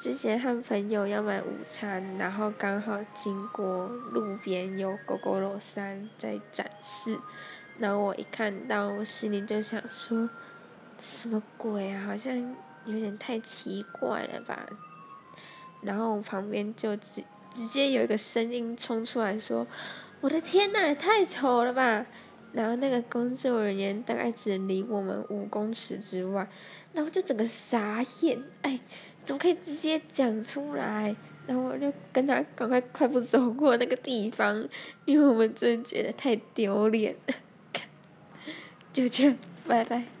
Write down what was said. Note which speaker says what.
Speaker 1: 之前和朋友要买午餐，然后刚好经过路边有狗狗肉山在展示，然后我一看到，我心里就想说，什么鬼啊？好像有点太奇怪了吧。然后旁边就直直接有一个声音冲出来说：“我的天呐，也太丑了吧！”然后那个工作人员大概只离我们五公尺之外，然后就整个傻眼，哎。怎么可以直接讲出来？然后我就跟他赶快快步走过那个地方，因为我们真的觉得太丢脸了。就这样，拜拜。